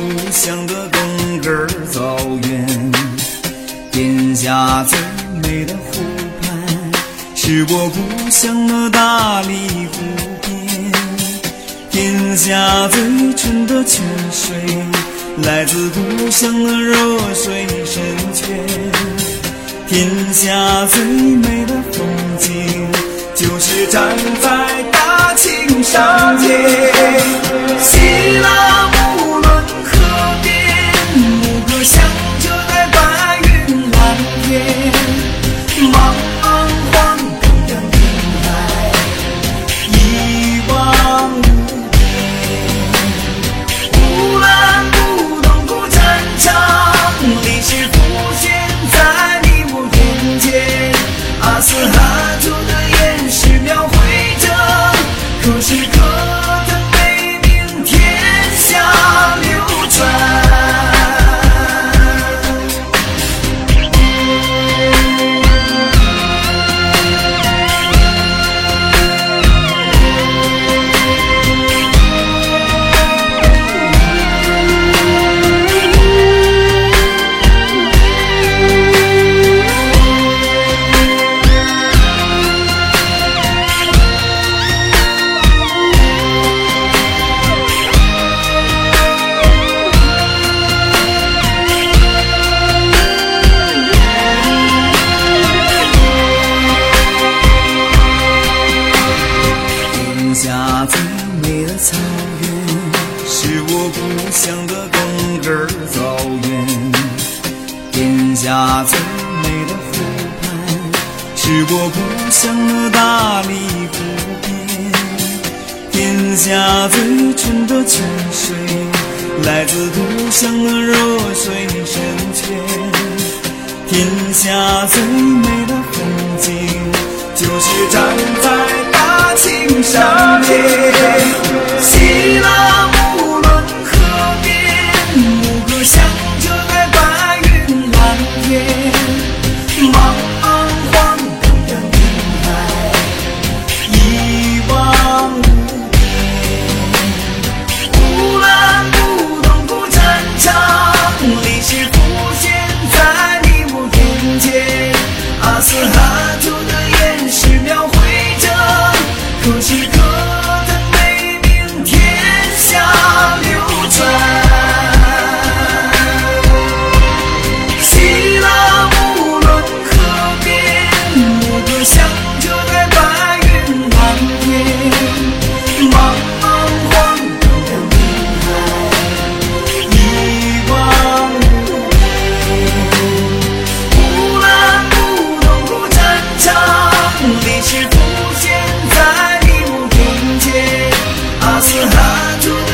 故乡的亘根草原。天下最美的湖畔，是我故乡的大理湖边。天下最纯的泉水，来自故乡的热水深泉。天下最美的风景，就是站在大青沙间。下最美的湖畔，是我故乡的大理湖边。天下最纯的泉水，来自故乡的热水深泉。天下最美的风景，就是站在大青沙间。西拉木 I do.